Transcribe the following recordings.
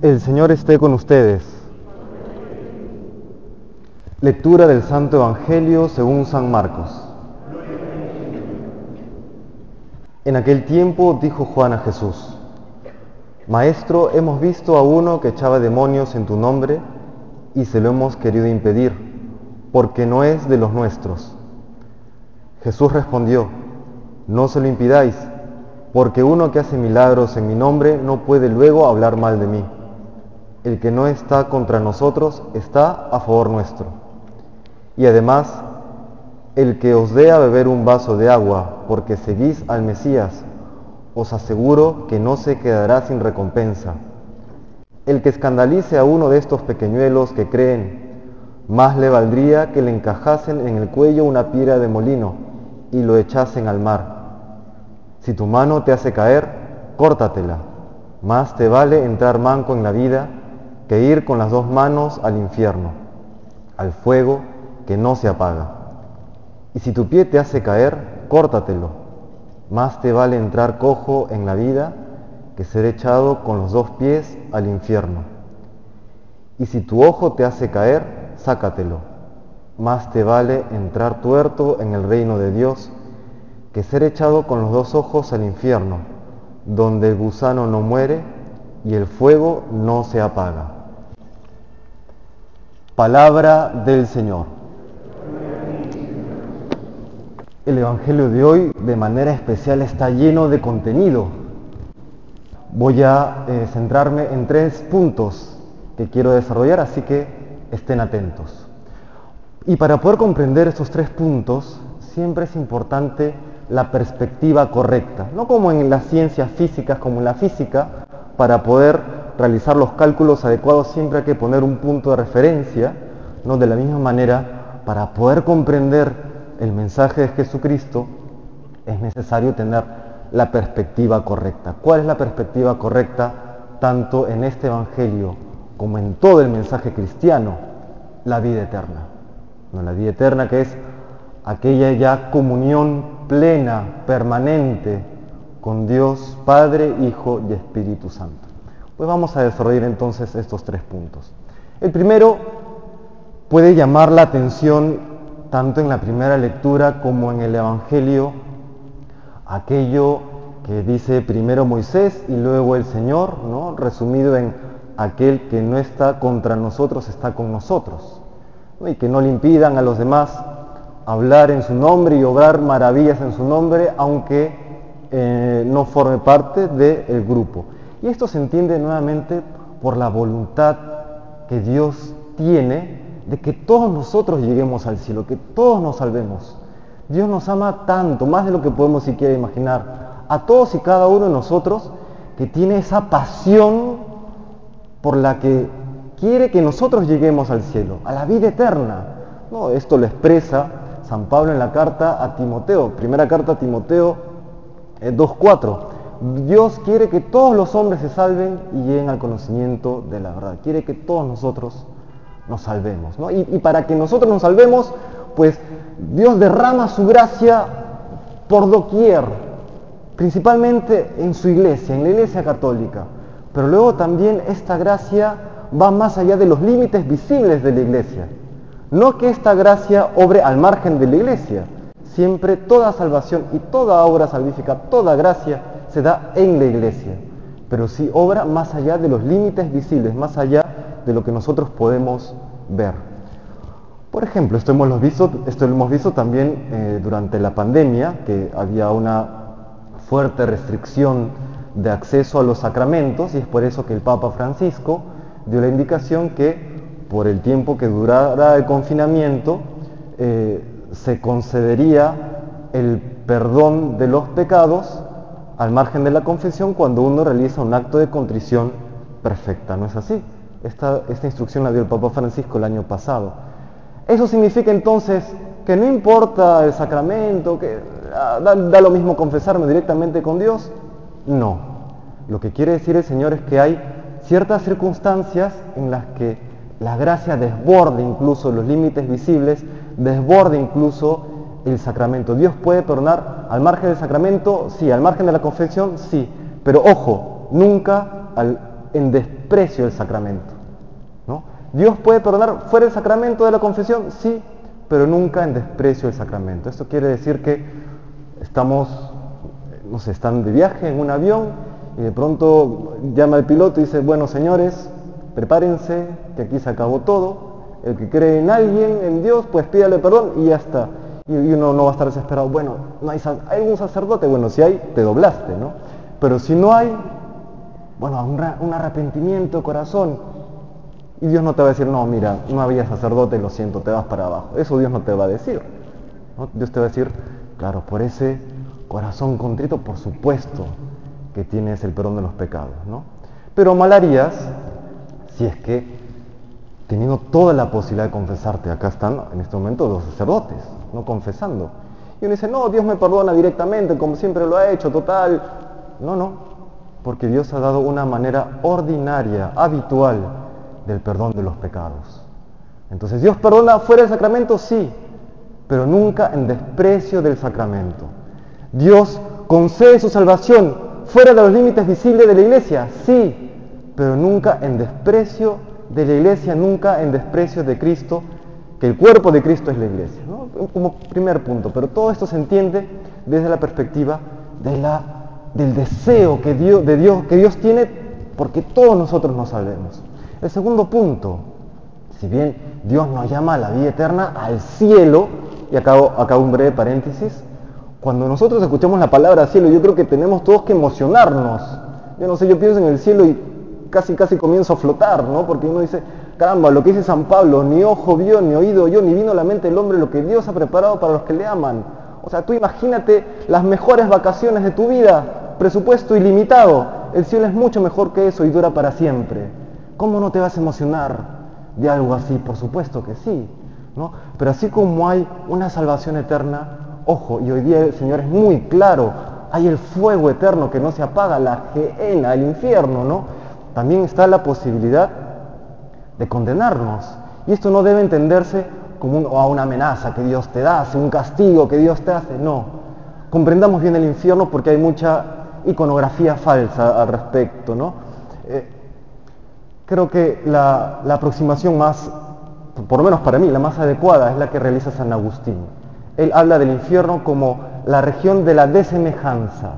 El Señor esté con ustedes. Lectura del Santo Evangelio según San Marcos. En aquel tiempo dijo Juan a Jesús, Maestro, hemos visto a uno que echaba demonios en tu nombre y se lo hemos querido impedir, porque no es de los nuestros. Jesús respondió, No se lo impidáis, porque uno que hace milagros en mi nombre no puede luego hablar mal de mí. El que no está contra nosotros está a favor nuestro. Y además, el que os dé a beber un vaso de agua porque seguís al Mesías, os aseguro que no se quedará sin recompensa. El que escandalice a uno de estos pequeñuelos que creen, más le valdría que le encajasen en el cuello una piedra de molino y lo echasen al mar. Si tu mano te hace caer, córtatela. Más te vale entrar manco en la vida que ir con las dos manos al infierno, al fuego que no se apaga. Y si tu pie te hace caer, córtatelo. Más te vale entrar cojo en la vida que ser echado con los dos pies al infierno. Y si tu ojo te hace caer, sácatelo. Más te vale entrar tuerto en el reino de Dios que ser echado con los dos ojos al infierno, donde el gusano no muere y el fuego no se apaga. Palabra del Señor. El Evangelio de hoy de manera especial está lleno de contenido. Voy a eh, centrarme en tres puntos que quiero desarrollar, así que estén atentos. Y para poder comprender estos tres puntos, siempre es importante la perspectiva correcta, no como en las ciencias físicas, como en la física, para poder realizar los cálculos adecuados siempre hay que poner un punto de referencia, ¿no? de la misma manera, para poder comprender el mensaje de Jesucristo es necesario tener la perspectiva correcta. ¿Cuál es la perspectiva correcta tanto en este Evangelio como en todo el mensaje cristiano? La vida eterna. ¿no? La vida eterna que es aquella ya comunión plena, permanente con Dios Padre, Hijo y Espíritu Santo. Pues vamos a desarrollar entonces estos tres puntos. El primero puede llamar la atención tanto en la primera lectura como en el Evangelio, aquello que dice primero Moisés y luego el Señor, ¿no? resumido en aquel que no está contra nosotros, está con nosotros, y que no le impidan a los demás hablar en su nombre y obrar maravillas en su nombre, aunque eh, no forme parte del grupo. Y esto se entiende nuevamente por la voluntad que Dios tiene de que todos nosotros lleguemos al cielo, que todos nos salvemos. Dios nos ama tanto, más de lo que podemos siquiera imaginar, a todos y cada uno de nosotros que tiene esa pasión por la que quiere que nosotros lleguemos al cielo, a la vida eterna. No, esto lo expresa San Pablo en la carta a Timoteo, primera carta a Timoteo 2.4. Dios quiere que todos los hombres se salven y lleguen al conocimiento de la verdad. Quiere que todos nosotros nos salvemos. Y, y para que nosotros nos salvemos, pues Dios derrama su gracia por doquier, principalmente en su iglesia, en la iglesia católica. Pero luego también esta gracia va más allá de los límites visibles de la iglesia. No que esta gracia obre al margen de la iglesia. Siempre toda salvación y toda obra salvífica, toda gracia se da en la iglesia. Pero sí obra más allá de los límites visibles, más allá de lo que nosotros podemos ver. Por ejemplo, esto hemos visto, esto hemos visto también eh, durante la pandemia, que había una fuerte restricción de acceso a los sacramentos y es por eso que el Papa Francisco dio la indicación que por el tiempo que durara el confinamiento, eh, se concedería el perdón de los pecados al margen de la confesión cuando uno realiza un acto de contrición perfecta. ¿No es así? Esta, esta instrucción la dio el Papa Francisco el año pasado. Eso significa entonces que no importa el sacramento, que ah, da, da lo mismo confesarme directamente con Dios. No. Lo que quiere decir el Señor es que hay ciertas circunstancias en las que la gracia desborde incluso los límites visibles, desborde incluso el sacramento. Dios puede perdonar al margen del sacramento, sí, al margen de la confesión, sí, pero ojo, nunca en desprecio del sacramento. ¿no? Dios puede perdonar fuera del sacramento de la confesión, sí, pero nunca en desprecio del sacramento. Esto quiere decir que estamos, no sé, están de viaje en un avión y de pronto llama el piloto y dice, bueno señores, prepárense, que aquí se acabó todo. El que cree en alguien, en Dios, pues pídale perdón y ya está. Y uno no va a estar desesperado, bueno, no hay, ¿hay un sacerdote, bueno, si hay, te doblaste, ¿no? Pero si no hay, bueno, un, un arrepentimiento, corazón, y Dios no te va a decir, no, mira, no había sacerdote, lo siento, te vas para abajo. Eso Dios no te va a decir. Dios te va a decir, claro, por ese corazón contrito, por supuesto que tienes el perdón de los pecados. ¿no? Pero mal harías si es que, teniendo toda la posibilidad de confesarte, acá están en este momento los sacerdotes, no confesando. Y uno dice, no, Dios me perdona directamente, como siempre lo ha hecho, total. No, no, porque Dios ha dado una manera ordinaria, habitual, del perdón de los pecados. Entonces, ¿Dios perdona fuera del sacramento? Sí, pero nunca en desprecio del sacramento. Dios concede su salvación fuera de los límites visibles de la iglesia, sí, pero nunca en desprecio de la iglesia, nunca en desprecio de Cristo, que el cuerpo de Cristo es la iglesia. Como primer punto, pero todo esto se entiende desde la perspectiva de la, del deseo que Dios, de Dios, que Dios tiene porque todos nosotros nos salvemos. El segundo punto, si bien Dios nos llama a la vida eterna, al cielo, y acabo, acabo un breve paréntesis, cuando nosotros escuchamos la palabra cielo, yo creo que tenemos todos que emocionarnos. Yo no sé, yo pienso en el cielo y casi casi comienzo a flotar, ¿no? Porque uno dice, caramba, lo que dice San Pablo, ni ojo vio, ni oído yo, ni vino a la mente del hombre lo que Dios ha preparado para los que le aman. O sea, tú imagínate las mejores vacaciones de tu vida, presupuesto ilimitado. El cielo es mucho mejor que eso y dura para siempre. ¿Cómo no te vas a emocionar de algo así? Por supuesto que sí. ¿no? Pero así como hay una salvación eterna, ojo, y hoy día el Señor es muy claro, hay el fuego eterno que no se apaga, la geena, el infierno, ¿no? También está la posibilidad de condenarnos. Y esto no debe entenderse como una amenaza que Dios te da, un castigo que Dios te hace, no. Comprendamos bien el infierno porque hay mucha iconografía falsa al respecto, ¿no? Eh, Creo que la, aproximación más, por lo menos para mí, la más adecuada es la que realiza San Agustín. Él habla del infierno como la región de la desemejanza,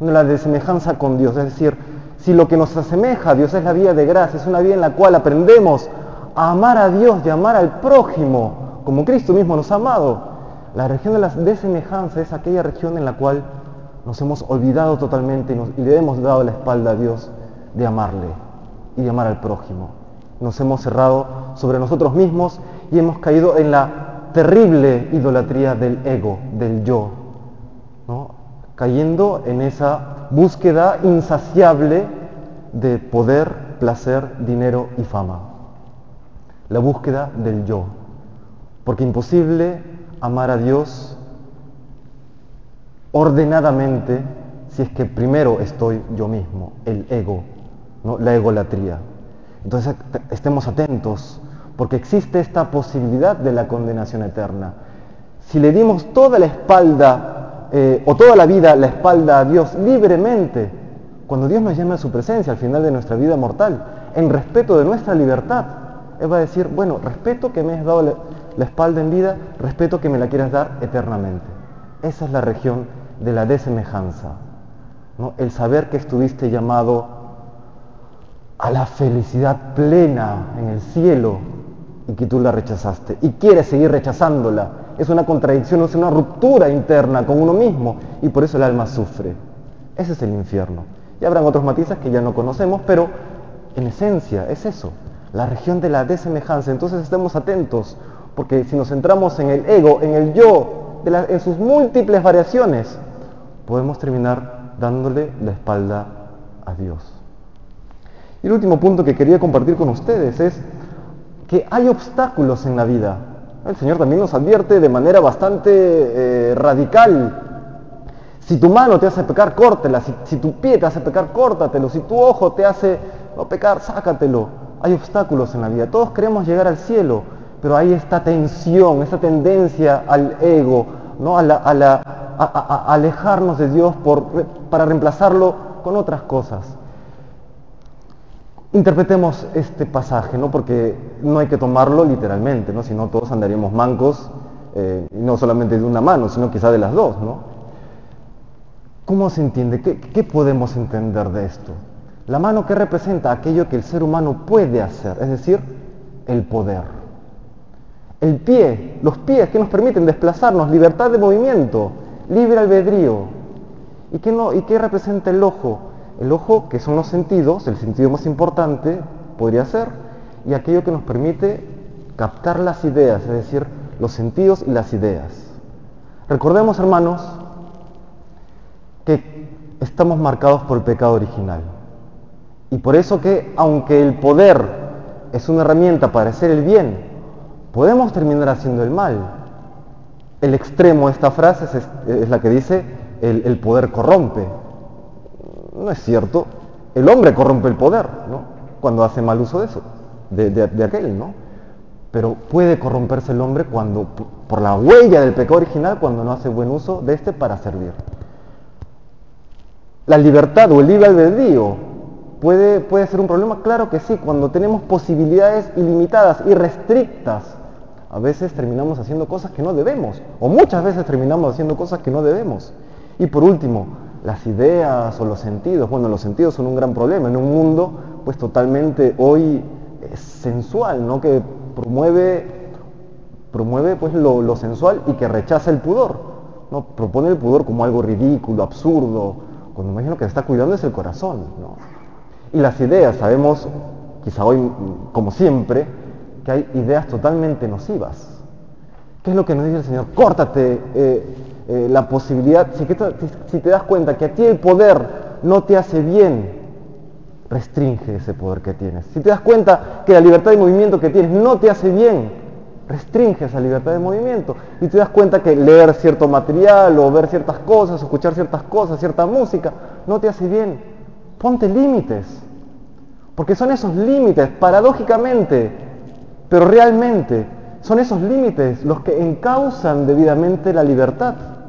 de la desemejanza con Dios. Es decir, si lo que nos asemeja a Dios es la vida de gracia, es una vida en la cual aprendemos a amar a Dios y amar al prójimo, como Cristo mismo nos ha amado, la región de la desemejanza es aquella región en la cual nos hemos olvidado totalmente y, y le hemos dado la espalda a Dios de amarle y de amar al prójimo. Nos hemos cerrado sobre nosotros mismos y hemos caído en la terrible idolatría del ego, del yo, cayendo en esa búsqueda insaciable de poder, placer, dinero y fama. La búsqueda del yo. Porque imposible amar a Dios ordenadamente si es que primero estoy yo mismo, el ego, la egolatría. Entonces estemos atentos, porque existe esta posibilidad de la condenación eterna. Si le dimos toda la espalda, eh, o toda la vida la espalda a Dios libremente, cuando Dios nos llama a su presencia al final de nuestra vida mortal, en respeto de nuestra libertad, Él va a decir, bueno, respeto que me has dado la espalda en vida, respeto que me la quieras dar eternamente. Esa es la región de la desemejanza, ¿no? el saber que estuviste llamado a la felicidad plena en el cielo y que tú la rechazaste y quieres seguir rechazándola. Es una contradicción, es una ruptura interna con uno mismo y por eso el alma sufre. Ese es el infierno. Y habrán otros matices que ya no conocemos, pero en esencia es eso, la región de la desemejanza. Entonces estemos atentos, porque si nos centramos en el ego, en el yo, en sus múltiples variaciones, podemos terminar dándole la espalda a Dios. Y el último punto que quería compartir con ustedes es que hay obstáculos en la vida. El Señor también nos advierte de manera bastante eh, radical. Si tu mano te hace pecar, córtela. Si, tu pie te hace pecar, córtatelo. Si tu ojo te hace pecar, sácatelo. Hay obstáculos en la vida. Todos queremos llegar al cielo, pero hay esta tensión, esta tendencia al ego, ¿no? a, alejarnos de Dios para reemplazarlo con otras cosas. Interpretemos este pasaje, ¿no? porque no hay que tomarlo literalmente, ¿no? si no todos andaríamos mancos, eh, no solamente de una mano, sino quizá de las dos. ¿no? ¿Cómo se entiende? ¿Qué, ¿Qué podemos entender de esto? La mano que representa aquello que el ser humano puede hacer, es decir, el poder. El pie, los pies que nos permiten desplazarnos, libertad de movimiento, libre albedrío. ¿Y qué, no, ¿Y qué representa el ojo? El ojo, que son los sentidos, el sentido más importante podría ser, y aquello que nos permite captar las ideas, es decir, los sentidos y las ideas. Recordemos, hermanos, que estamos marcados por el pecado original. Y por eso que, aunque el poder es una herramienta para hacer el bien, podemos terminar haciendo el mal. El extremo de esta frase es, es la que dice, el, el poder corrompe. No es cierto. El hombre corrompe el poder, ¿no? Cuando hace mal uso de eso, de, aquel, ¿no? Pero puede corromperse el hombre cuando, por la huella del pecado original, cuando no hace buen uso de este para servir. La libertad o el libre albedrío puede, puede ser un problema, claro que sí, cuando tenemos posibilidades ilimitadas y restrictas. A veces terminamos haciendo cosas que no debemos, o muchas veces terminamos haciendo cosas que no debemos. Y por último, las ideas o los sentidos. Bueno, los sentidos son un gran problema en un mundo pues totalmente hoy sensual, ¿no? Que promueve, promueve pues lo, lo, sensual y que rechaza el pudor, ¿no? Propone el pudor como algo ridículo, absurdo, cuando imagino que está cuidando es el corazón, ¿no? Y las ideas, sabemos, quizá hoy como siempre, que hay ideas totalmente nocivas. ¿Qué es lo que nos dice el Señor? Córtate, eh, eh, la posibilidad, si, si, te das cuenta que a ti el poder no te hace bien, restringe ese poder que tienes. Si te das cuenta que la libertad de movimiento que tienes no te hace bien, restringe esa libertad de movimiento. Y te das cuenta que leer cierto material o ver ciertas cosas, escuchar ciertas cosas, cierta música, no te hace bien. Ponte límites. Porque son esos límites, paradójicamente, pero realmente, son esos límites los que encausan debidamente la libertad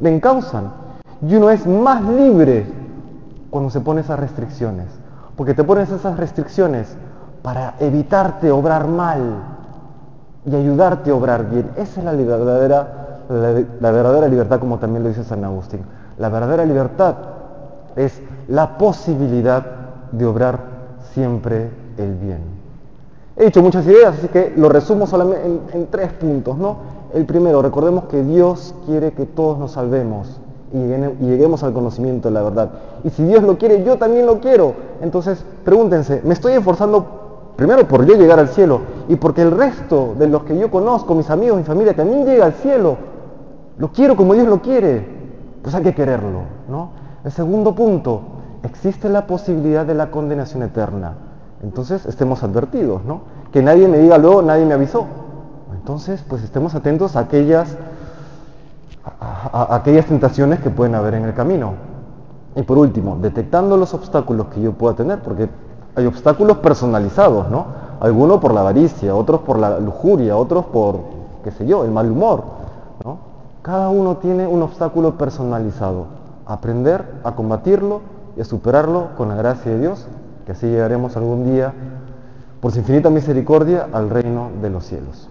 le encausan. Y uno es más libre cuando se pone esas restricciones. Porque te pones esas restricciones para evitarte obrar mal y ayudarte a obrar bien. Esa es la verdadera, la, verdadera libertad, como también lo dice San Agustín. La verdadera libertad es la posibilidad de obrar siempre el bien. He dicho muchas ideas, así que lo resumo solamente en, en tres puntos, ¿no? El primero, recordemos que Dios quiere que todos nos salvemos y lleguemos al conocimiento de la verdad. Y si Dios lo quiere, yo también lo quiero. Entonces, pregúntense, ¿me estoy esforzando primero por yo llegar al cielo y porque el resto de los que yo conozco, mis amigos, mi familia, también llega al cielo? Lo quiero como Dios lo quiere. Pues hay que quererlo, ¿no? El segundo punto, existe la posibilidad de la condenación eterna. Entonces, estemos advertidos, ¿no? Que nadie me diga luego, nadie me avisó. Entonces, pues estemos atentos a aquellas, a, aquellas tentaciones que pueden haber en el camino. Y por último, detectando los obstáculos que yo pueda tener, porque hay obstáculos personalizados, ¿no? Algunos por la avaricia, otros por la lujuria, otros por, qué sé yo, el mal humor. Cada uno tiene un obstáculo personalizado. Aprender a combatirlo y a superarlo con la gracia de Dios, que así llegaremos algún día, por su infinita misericordia, al reino de los cielos.